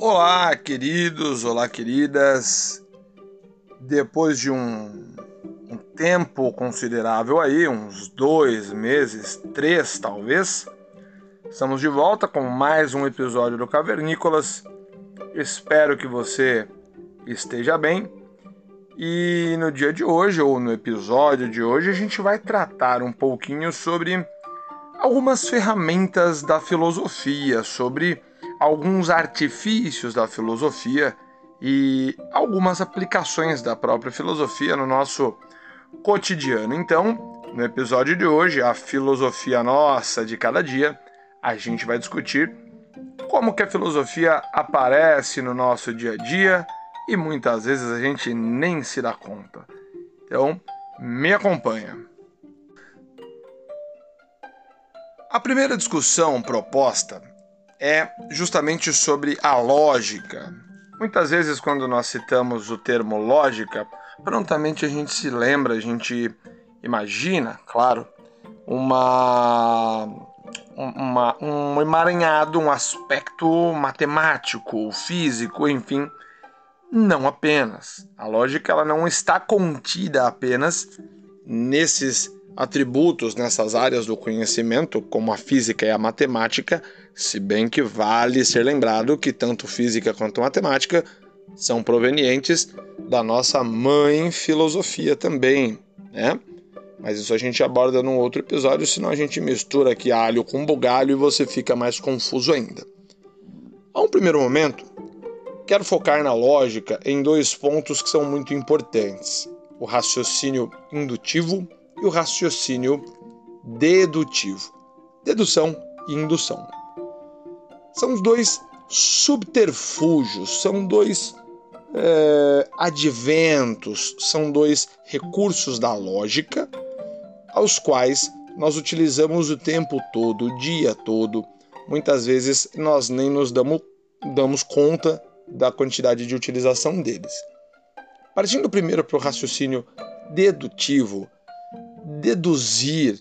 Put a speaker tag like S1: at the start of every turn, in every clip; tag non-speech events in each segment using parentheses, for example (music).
S1: Olá, queridos, olá, queridas. Depois de um, um, tempo considerável aí, uns dois meses, três talvez, estamos de volta com mais um episódio do Cavernícolas. Espero que você esteja bem. E no dia de hoje, ou no episódio de hoje, a gente vai tratar um pouquinho sobre algumas ferramentas da filosofia, sobre alguns artifícios da filosofia e algumas aplicações da própria filosofia no nosso cotidiano. Então, no episódio de hoje, a filosofia nossa de cada dia, a gente vai discutir como que a filosofia aparece no nosso dia a dia e muitas vezes a gente nem se dá conta. Então, me acompanha. A primeira discussão proposta é justamente sobre a lógica. Muitas vezes, quando nós citamos o termo lógica, prontamente a gente se lembra, a gente imagina, claro, uma, uma, um emaranhado, um aspecto matemático, físico, enfim. Não apenas. A lógica ela não está contida apenas nesses atributos nessas áreas do conhecimento, como a física e a matemática, se bem que vale ser lembrado que tanto física quanto matemática são provenientes da nossa mãe filosofia também, né? Mas isso a gente aborda num outro episódio, senão a gente mistura aqui alho com bugalho e você fica mais confuso ainda. A um primeiro momento, quero focar na lógica em dois pontos que são muito importantes: o raciocínio indutivo e o raciocínio dedutivo. Dedução e indução. São os dois subterfúgios, são dois é, adventos, são dois recursos da lógica aos quais nós utilizamos o tempo todo, o dia todo. Muitas vezes nós nem nos damos, damos conta da quantidade de utilização deles. Partindo primeiro para o raciocínio dedutivo, deduzir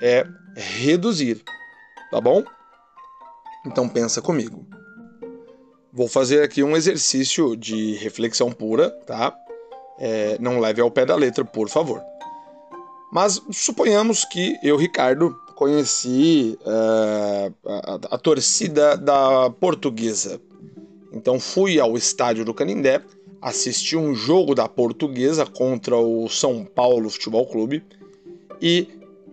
S1: é reduzir, tá bom? Então pensa comigo. Vou fazer aqui um exercício de reflexão pura, tá? É, não leve ao pé da letra, por favor. Mas suponhamos que eu, Ricardo, conheci é, a, a torcida da Portuguesa. Então fui ao estádio do Canindé, assisti um jogo da Portuguesa contra o São Paulo Futebol Clube e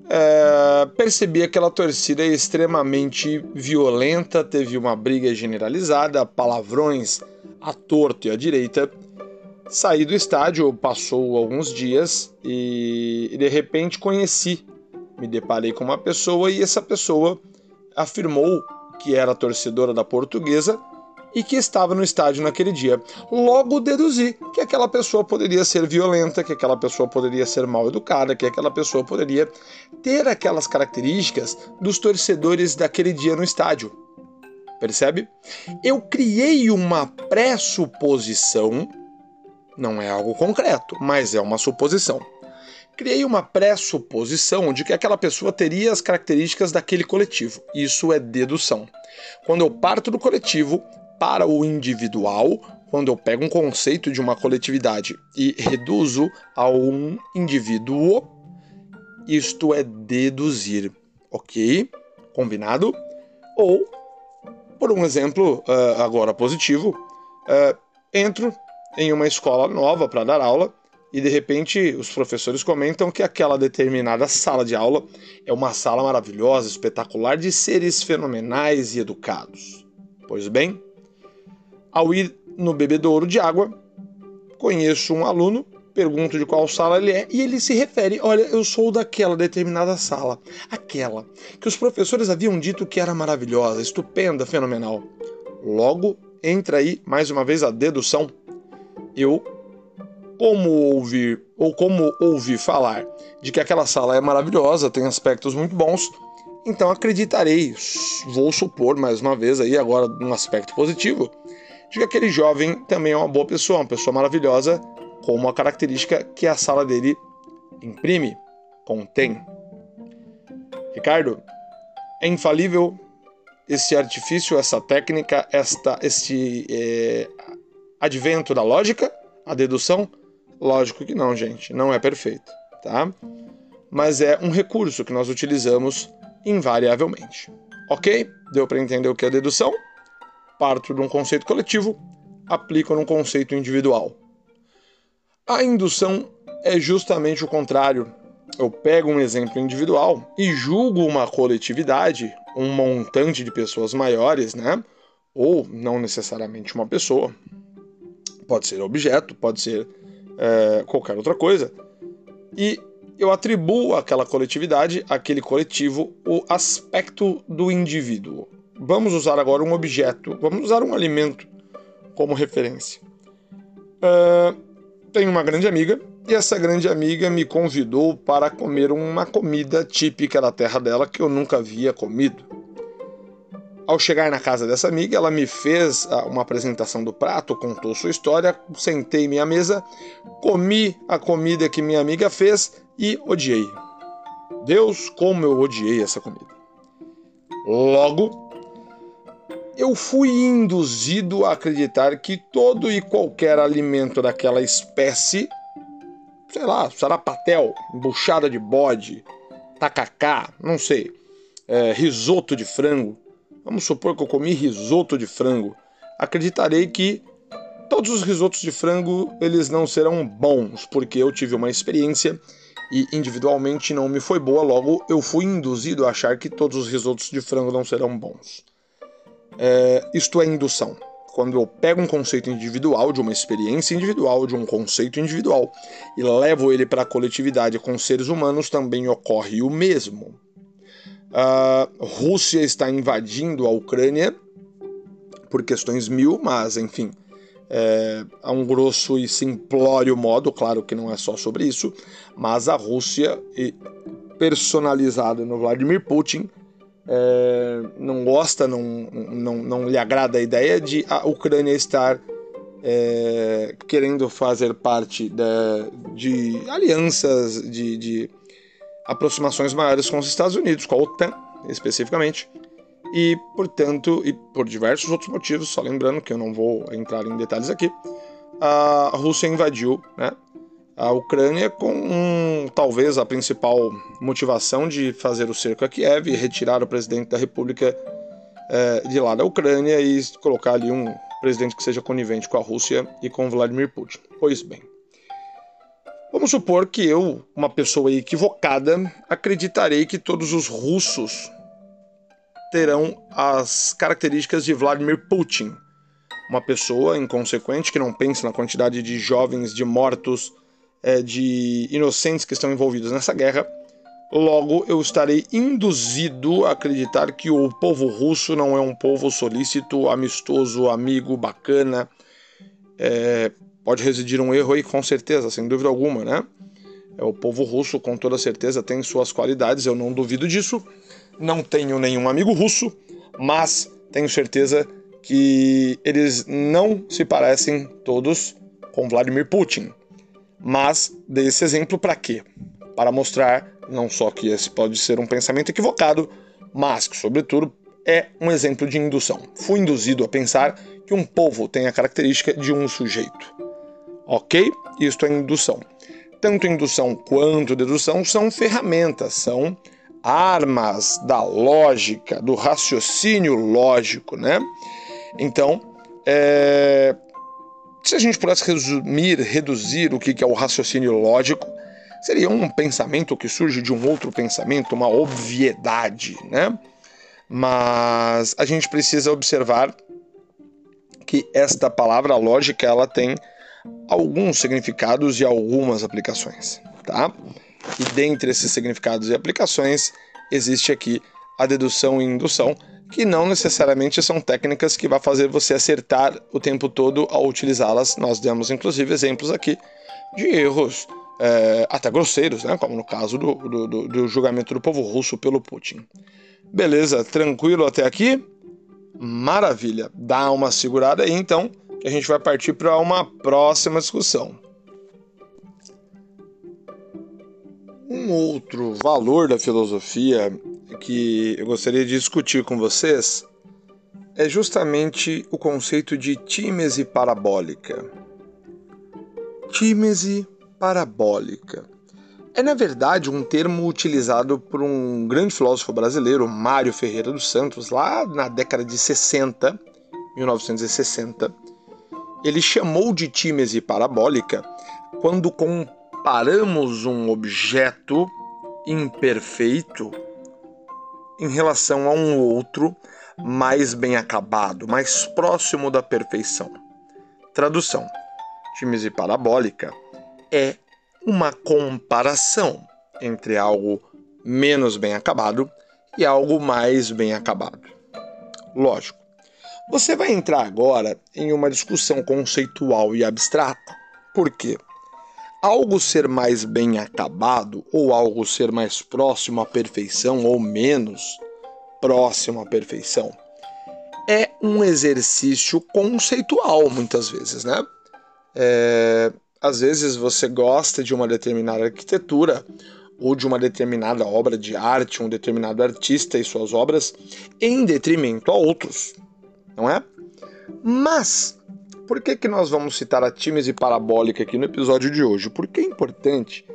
S1: é, percebi aquela torcida extremamente violenta, teve uma briga generalizada, palavrões à torto e à direita. Saí do estádio, passou alguns dias e de repente conheci, me deparei com uma pessoa e essa pessoa afirmou que era torcedora da portuguesa e que estava no estádio naquele dia. Logo deduzi que aquela pessoa poderia ser violenta, que aquela pessoa poderia ser mal educada, que aquela pessoa poderia ter aquelas características dos torcedores daquele dia no estádio. Percebe? Eu criei uma pressuposição, não é algo concreto, mas é uma suposição. Criei uma pressuposição de que aquela pessoa teria as características daquele coletivo. Isso é dedução. Quando eu parto do coletivo, para o individual, quando eu pego um conceito de uma coletividade e reduzo a um indivíduo, isto é deduzir, ok? Combinado? Ou, por um exemplo uh, agora positivo, uh, entro em uma escola nova para dar aula e de repente os professores comentam que aquela determinada sala de aula é uma sala maravilhosa, espetacular de seres fenomenais e educados. Pois bem, ao ir no bebedouro de água, conheço um aluno, pergunto de qual sala ele é e ele se refere: Olha, eu sou daquela determinada sala, aquela que os professores haviam dito que era maravilhosa, estupenda, fenomenal. Logo entra aí mais uma vez a dedução. Eu, como ouvir ou como ouvi falar de que aquela sala é maravilhosa, tem aspectos muito bons, então acreditarei, vou supor mais uma vez aí agora um aspecto positivo, de que aquele jovem também é uma boa pessoa, uma pessoa maravilhosa, com uma característica que a sala dele imprime, contém. Ricardo, é infalível esse artifício, essa técnica, esta, este é, advento da lógica, a dedução? Lógico que não, gente, não é perfeito, tá? Mas é um recurso que nós utilizamos invariavelmente. Ok? Deu para entender o que é dedução? Parto de um conceito coletivo, aplico num conceito individual. A indução é justamente o contrário. Eu pego um exemplo individual e julgo uma coletividade, um montante de pessoas maiores, né? Ou não necessariamente uma pessoa. Pode ser objeto, pode ser é, qualquer outra coisa. E eu atribuo àquela coletividade, àquele coletivo, o aspecto do indivíduo. Vamos usar agora um objeto, vamos usar um alimento como referência. Uh, tenho uma grande amiga e essa grande amiga me convidou para comer uma comida típica da terra dela que eu nunca havia comido. Ao chegar na casa dessa amiga, ela me fez ah, uma apresentação do prato, contou sua história, sentei minha mesa, comi a comida que minha amiga fez e odiei. Deus, como eu odiei essa comida. Logo, eu fui induzido a acreditar que todo e qualquer alimento daquela espécie, sei lá, sarapatel, embuchada de bode, tacacá, não sei, é, risoto de frango, Vamos supor que eu comi risoto de frango. Acreditarei que todos os risotos de frango eles não serão bons, porque eu tive uma experiência e individualmente não me foi boa, logo eu fui induzido a achar que todos os risotos de frango não serão bons. É, isto é indução. Quando eu pego um conceito individual, de uma experiência individual, de um conceito individual, e levo ele para a coletividade com seres humanos, também ocorre o mesmo. A Rússia está invadindo a Ucrânia por questões mil, mas enfim, é, a um grosso e simplório modo, claro que não é só sobre isso, mas a Rússia, personalizada no Vladimir Putin, é, não gosta, não, não, não lhe agrada a ideia de a Ucrânia estar é, querendo fazer parte de, de alianças, de, de aproximações maiores com os Estados Unidos, com a OTAN especificamente, e portanto, e por diversos outros motivos, só lembrando que eu não vou entrar em detalhes aqui, a Rússia invadiu né, a Ucrânia com um, talvez a principal motivação de fazer o cerco a Kiev e retirar o presidente da República é, de lá da Ucrânia e colocar ali um presidente que seja conivente com a Rússia e com Vladimir Putin. Pois bem, Vamos supor que eu, uma pessoa equivocada, acreditarei que todos os russos terão as características de Vladimir Putin, uma pessoa inconsequente que não pensa na quantidade de jovens, de mortos, é, de inocentes que estão envolvidos nessa guerra. Logo, eu estarei induzido a acreditar que o povo russo não é um povo solícito, amistoso, amigo, bacana, é, pode residir um erro aí, com certeza, sem dúvida alguma, né? É, o povo russo, com toda certeza, tem suas qualidades, eu não duvido disso. Não tenho nenhum amigo russo, mas tenho certeza que eles não se parecem todos com Vladimir Putin. Mas dei esse exemplo para quê? Para mostrar não só que esse pode ser um pensamento equivocado, mas que, sobretudo, é um exemplo de indução. Fui induzido a pensar que um povo tem a característica de um sujeito. Ok? Isto é indução. Tanto indução quanto dedução são ferramentas, são armas da lógica, do raciocínio lógico, né? Então, é... se a gente pudesse resumir, reduzir o que é o raciocínio lógico, seria um pensamento que surge de um outro pensamento, uma obviedade, né? Mas a gente precisa observar que esta palavra lógica ela tem alguns significados e algumas aplicações, tá? E dentre esses significados e aplicações existe aqui a dedução e indução, que não necessariamente são técnicas que vai fazer você acertar o tempo todo ao utilizá-las. Nós demos inclusive exemplos aqui de erros é, até grosseiros, né? como no caso do, do, do julgamento do povo russo pelo Putin. Beleza, tranquilo até aqui? Maravilha, dá uma segurada aí então que a gente vai partir para uma próxima discussão. Um outro valor da filosofia que eu gostaria de discutir com vocês é justamente o conceito de tímese parabólica. Tímese parabólica é, na verdade, um termo utilizado por um grande filósofo brasileiro, Mário Ferreira dos Santos, lá na década de 60, 1960. Ele chamou de tímese parabólica quando comparamos um objeto imperfeito em relação a um outro mais bem acabado, mais próximo da perfeição. Tradução: tímese parabólica é uma comparação entre algo menos bem acabado e algo mais bem acabado. Lógico, você vai entrar agora em uma discussão conceitual e abstrata. Por quê? Algo ser mais bem acabado ou algo ser mais próximo à perfeição ou menos próximo à perfeição é um exercício conceitual muitas vezes, né? É, às vezes você gosta de uma determinada arquitetura ou de uma determinada obra de arte, um determinado artista e suas obras, em detrimento a outros, não é? Mas por que, que nós vamos citar a tímese parabólica aqui no episódio de hoje? Porque é importante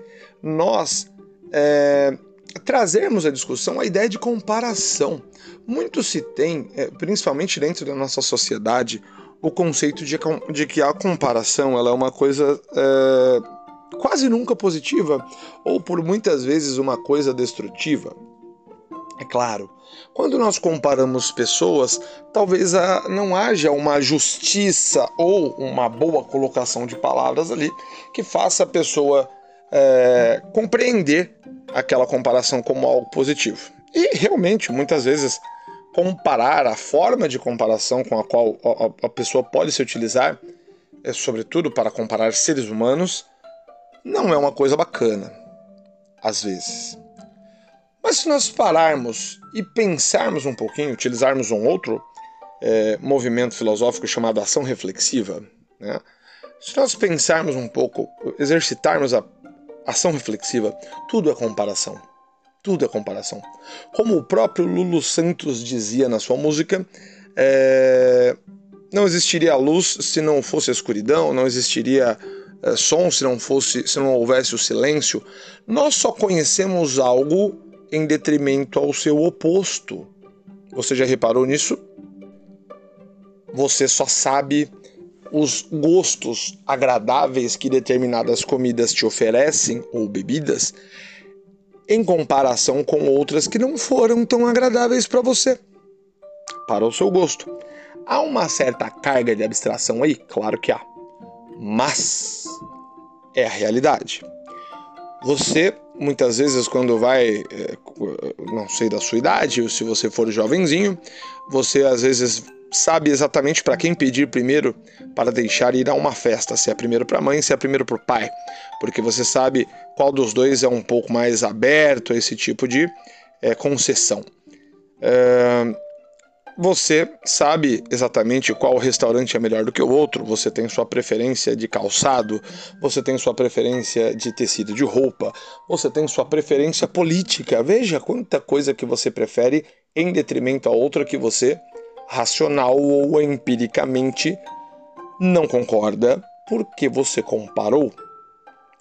S1: nós é, trazermos à discussão a ideia de comparação. Muito se tem, é, principalmente dentro da nossa sociedade, o conceito de, de que a comparação ela é uma coisa é, quase nunca positiva ou por muitas vezes uma coisa destrutiva. É claro, quando nós comparamos pessoas, talvez a, não haja uma justiça ou uma boa colocação de palavras ali que faça a pessoa é, compreender aquela comparação como algo positivo. E realmente, muitas vezes, comparar, a forma de comparação com a qual a, a pessoa pode se utilizar, é, sobretudo para comparar seres humanos, não é uma coisa bacana, às vezes. Mas se nós pararmos e pensarmos um pouquinho, utilizarmos um outro é, movimento filosófico chamado ação reflexiva, né? se nós pensarmos um pouco, exercitarmos a ação reflexiva, tudo é comparação tudo é comparação. Como o próprio Lulu Santos dizia na sua música, é... não existiria luz se não fosse a escuridão, não existiria é, som se não fosse, se não houvesse o silêncio. Nós só conhecemos algo em detrimento ao seu oposto. Você já reparou nisso? Você só sabe os gostos agradáveis que determinadas comidas te oferecem ou bebidas em comparação com outras que não foram tão agradáveis para você, para o seu gosto. Há uma certa carga de abstração aí? Claro que há. Mas é a realidade. Você, muitas vezes, quando vai, é, não sei da sua idade, ou se você for jovenzinho, você às vezes sabe exatamente para quem pedir primeiro para deixar ir a uma festa, se é primeiro para a mãe, se é primeiro para o pai, porque você sabe qual dos dois é um pouco mais aberto a esse tipo de é, concessão. É, você sabe exatamente qual restaurante é melhor do que o outro, você tem sua preferência de calçado, você tem sua preferência de tecido de roupa, você tem sua preferência política. Veja quanta coisa que você prefere em detrimento a outra que você racional ou empiricamente não concorda porque você comparou.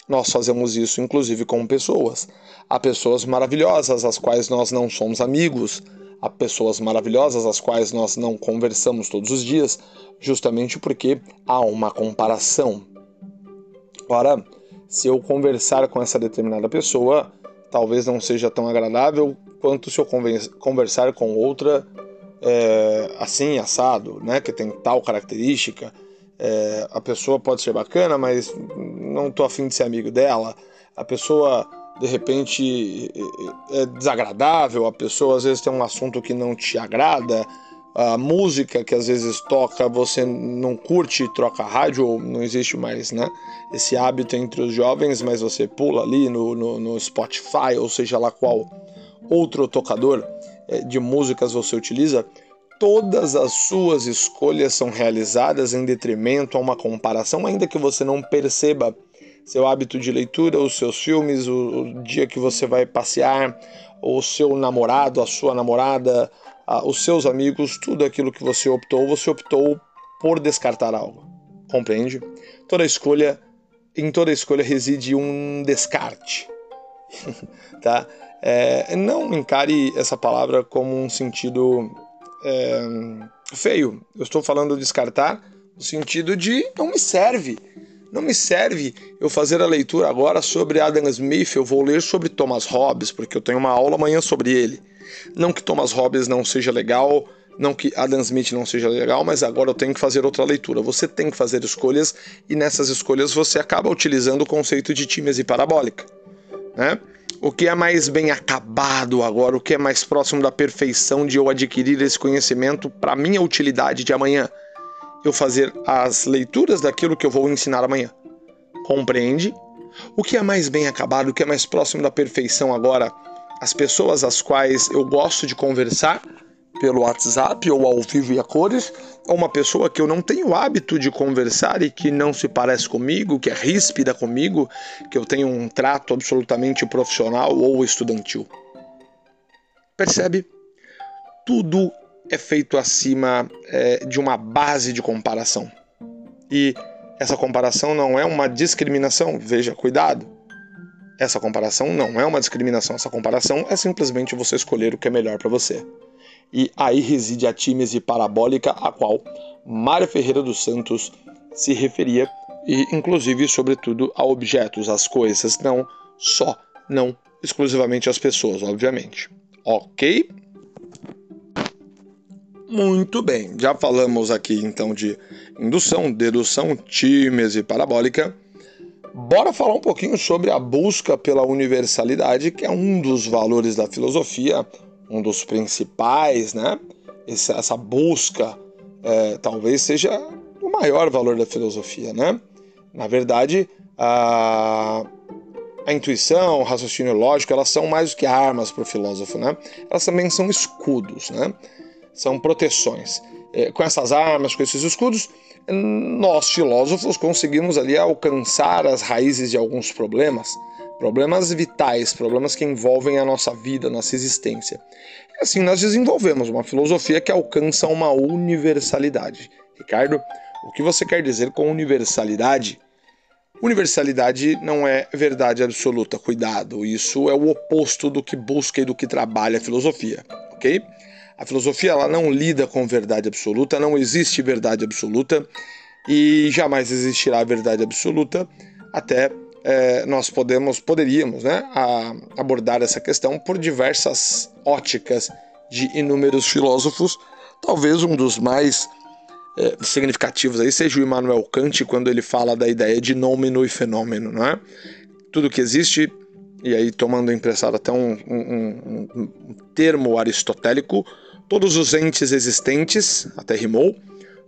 S1: Nós fazemos isso inclusive com pessoas. Há pessoas maravilhosas às quais nós não somos amigos, há pessoas maravilhosas às quais nós não conversamos todos os dias, justamente porque há uma comparação. Ora, se eu conversar com essa determinada pessoa, talvez não seja tão agradável quanto se eu conversar com outra é, assim, assado, né, que tem tal característica, é, a pessoa pode ser bacana, mas não tô afim de ser amigo dela, a pessoa de repente é desagradável, a pessoa às vezes tem um assunto que não te agrada, a música que às vezes toca você não curte, troca rádio, ou não existe mais né, esse hábito entre os jovens, mas você pula ali no, no, no Spotify, ou seja lá qual outro tocador é, de músicas você utiliza, todas as suas escolhas são realizadas em detrimento a uma comparação, ainda que você não perceba seu hábito de leitura, os seus filmes, o, o dia que você vai passear, o seu namorado, a sua namorada, ah, os seus amigos, tudo aquilo que você optou, você optou por descartar algo. Compreende? Toda escolha, em toda escolha reside um descarte. (laughs) tá? É, não encare essa palavra como um sentido é, feio. Eu estou falando descartar no sentido de não me serve. Não me serve eu fazer a leitura agora sobre Adam Smith, eu vou ler sobre Thomas Hobbes, porque eu tenho uma aula amanhã sobre ele. Não que Thomas Hobbes não seja legal, não que Adam Smith não seja legal, mas agora eu tenho que fazer outra leitura. Você tem que fazer escolhas e nessas escolhas você acaba utilizando o conceito de tímese parabólica. Né? O que é mais bem acabado agora, o que é mais próximo da perfeição de eu adquirir esse conhecimento para minha utilidade de amanhã? Eu fazer as leituras daquilo que eu vou ensinar amanhã. Compreende? O que é mais bem acabado, o que é mais próximo da perfeição agora? As pessoas às quais eu gosto de conversar pelo WhatsApp ou ao vivo e a cores, ou uma pessoa que eu não tenho hábito de conversar e que não se parece comigo, que é ríspida comigo, que eu tenho um trato absolutamente profissional ou estudantil. Percebe? Tudo é feito acima é, de uma base de comparação. E essa comparação não é uma discriminação, veja, cuidado. Essa comparação não é uma discriminação, essa comparação é simplesmente você escolher o que é melhor para você. E aí reside a tímese parabólica a qual Mário Ferreira dos Santos se referia, e inclusive, sobretudo, a objetos, às coisas, não só, não exclusivamente às pessoas, obviamente. Ok? Muito bem, já falamos aqui então de indução, dedução, tímese parabólica. Bora falar um pouquinho sobre a busca pela universalidade, que é um dos valores da filosofia, um dos principais, né? Essa busca é, talvez seja o maior valor da filosofia, né? Na verdade, a, a intuição, o raciocínio lógico, elas são mais do que armas para o filósofo, né? Elas também são escudos, né? São proteções. É, com essas armas, com esses escudos, nós filósofos conseguimos ali alcançar as raízes de alguns problemas, problemas vitais, problemas que envolvem a nossa vida, nossa existência. E assim nós desenvolvemos uma filosofia que alcança uma universalidade. Ricardo, o que você quer dizer com universalidade? Universalidade não é verdade absoluta, cuidado, isso é o oposto do que busca e do que trabalha a filosofia, ok? A filosofia ela não lida com verdade absoluta, não existe verdade absoluta e jamais existirá verdade absoluta até é, nós podemos, poderíamos né, a, abordar essa questão por diversas óticas de inúmeros filósofos. Talvez um dos mais é, significativos aí seja o Immanuel Kant, quando ele fala da ideia de nômeno e fenômeno. Né? Tudo que existe, e aí tomando emprestado até um, um, um, um termo aristotélico, Todos os entes existentes, até rimou,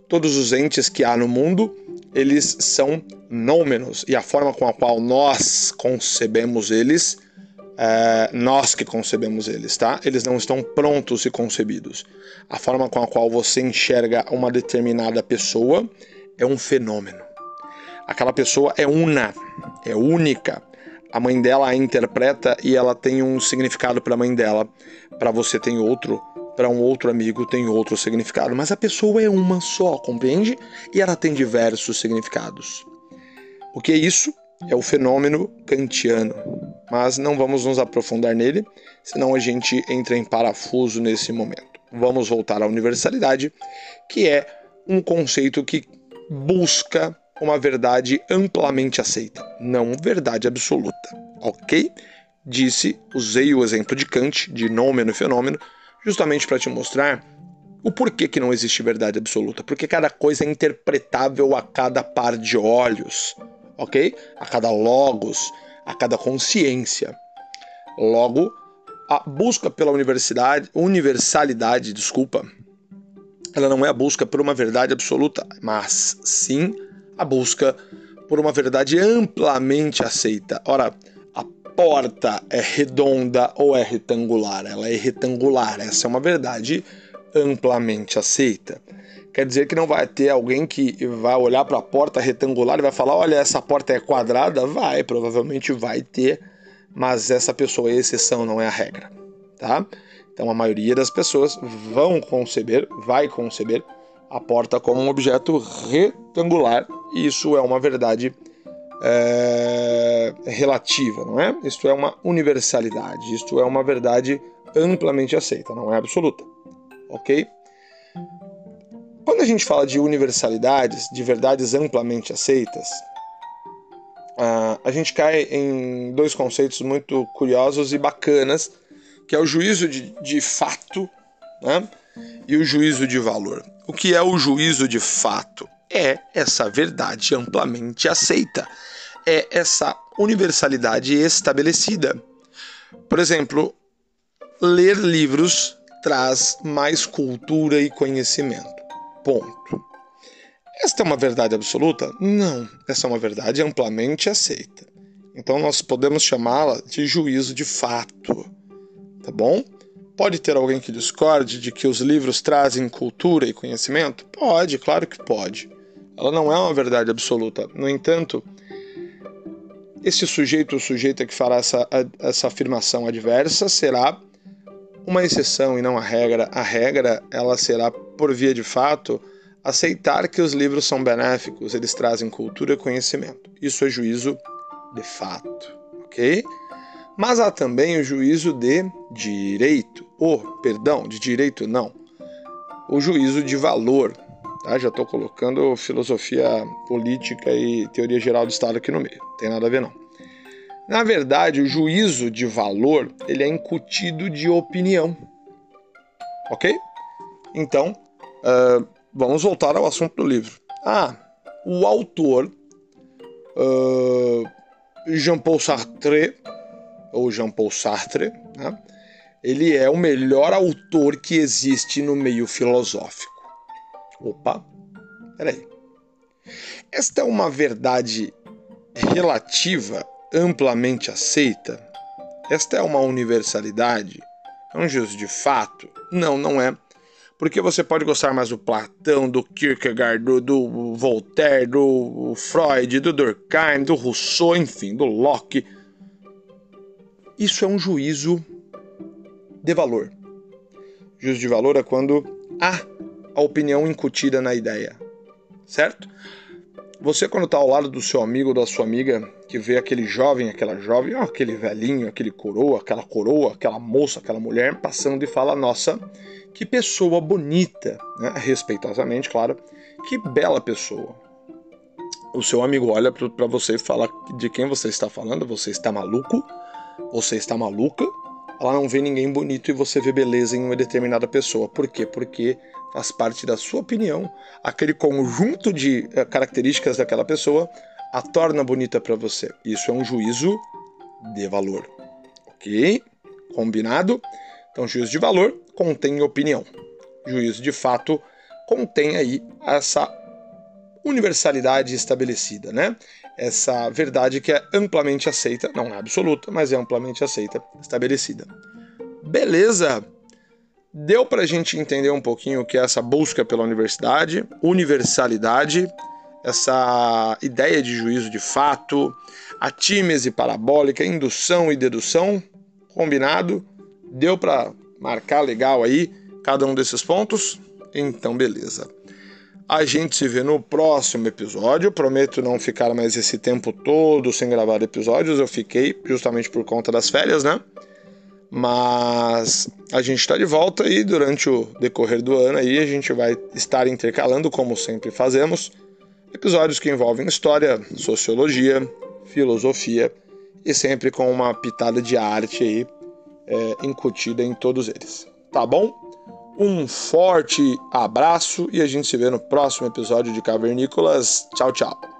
S1: todos os entes que há no mundo, eles são nômenos, e a forma com a qual nós concebemos eles, é, nós que concebemos eles, tá? Eles não estão prontos e concebidos. A forma com a qual você enxerga uma determinada pessoa é um fenômeno. Aquela pessoa é una, é única. A mãe dela a interpreta e ela tem um significado para a mãe dela, para você tem outro para um outro amigo tem outro significado, mas a pessoa é uma só, compreende? E ela tem diversos significados. O que é isso? É o fenômeno kantiano. Mas não vamos nos aprofundar nele, senão a gente entra em parafuso nesse momento. Vamos voltar à universalidade, que é um conceito que busca uma verdade amplamente aceita, não verdade absoluta. Ok? Disse, usei o exemplo de Kant, de nômeno e fenômeno, justamente para te mostrar o porquê que não existe verdade absoluta. Porque cada coisa é interpretável a cada par de olhos, ok? A cada logos, a cada consciência. Logo, a busca pela universidade, universalidade, desculpa, ela não é a busca por uma verdade absoluta, mas sim a busca por uma verdade amplamente aceita. Ora, porta é redonda ou é retangular? Ela é retangular. Essa é uma verdade amplamente aceita. Quer dizer que não vai ter alguém que vai olhar para a porta retangular e vai falar: olha, essa porta é quadrada? Vai, provavelmente vai ter, mas essa pessoa é exceção, não é a regra. Tá? Então a maioria das pessoas vão conceber, vai conceber a porta como um objeto retangular, e isso é uma verdade é, relativa, não é? Isto é uma universalidade, isto é uma verdade amplamente aceita, não é absoluta, ok? Quando a gente fala de universalidades, de verdades amplamente aceitas, a gente cai em dois conceitos muito curiosos e bacanas, que é o juízo de, de fato né? e o juízo de valor. O que é o juízo de fato? É essa verdade amplamente aceita, é essa universalidade estabelecida. Por exemplo, ler livros traz mais cultura e conhecimento. Ponto. Esta é uma verdade absoluta? Não, essa é uma verdade amplamente aceita. Então nós podemos chamá-la de juízo de fato. Tá bom? Pode ter alguém que discorde de que os livros trazem cultura e conhecimento? Pode, claro que pode. Ela não é uma verdade absoluta. No entanto, esse sujeito ou sujeita que fará essa, essa afirmação adversa será uma exceção e não a regra. A regra ela será, por via de fato, aceitar que os livros são benéficos, eles trazem cultura e conhecimento. Isso é juízo de fato, ok? Mas há também o juízo de direito, ou, perdão, de direito não, o juízo de valor. Tá? Já estou colocando filosofia política e teoria geral do Estado aqui no meio, não tem nada a ver não. Na verdade, o juízo de valor ele é incutido de opinião, ok? Então, uh, vamos voltar ao assunto do livro. Ah, o autor uh, Jean-Paul Sartre ou Jean-Paul Sartre, né? ele é o melhor autor que existe no meio filosófico. Opa, peraí. Esta é uma verdade relativa, amplamente aceita? Esta é uma universalidade? É um juízo de fato? Não, não é. Porque você pode gostar mais do Platão, do Kierkegaard, do, do Voltaire, do Freud, do Durkheim, do Rousseau, enfim, do Locke isso é um juízo de valor. Juízo de valor é quando há a opinião incutida na ideia, certo? Você, quando está ao lado do seu amigo ou da sua amiga, que vê aquele jovem, aquela jovem, ó, aquele velhinho, aquele coroa, aquela coroa, aquela moça, aquela mulher, passando e fala: Nossa, que pessoa bonita, né? respeitosamente, claro, que bela pessoa. O seu amigo olha para você e fala: De quem você está falando? Você está maluco? Você está maluca? Ela não vê ninguém bonito e você vê beleza em uma determinada pessoa. Por quê? Porque faz parte da sua opinião, aquele conjunto de eh, características daquela pessoa a torna bonita para você. Isso é um juízo de valor. Ok? Combinado? Então, juízo de valor contém opinião. Juízo de fato contém aí essa universalidade estabelecida, né? essa verdade que é amplamente aceita, não é absoluta, mas é amplamente aceita, estabelecida. Beleza? Deu para a gente entender um pouquinho o que é essa busca pela universidade, universalidade, essa ideia de juízo de fato, a tímese parabólica, indução e dedução, combinado? Deu para marcar legal aí cada um desses pontos? Então, beleza. A gente se vê no próximo episódio. Prometo não ficar mais esse tempo todo sem gravar episódios. Eu fiquei justamente por conta das férias, né? Mas a gente está de volta e durante o decorrer do ano aí a gente vai estar intercalando, como sempre fazemos, episódios que envolvem história, sociologia, filosofia e sempre com uma pitada de arte aí é, incutida em todos eles. Tá bom? Um forte abraço e a gente se vê no próximo episódio de Cavernícolas. Tchau, tchau.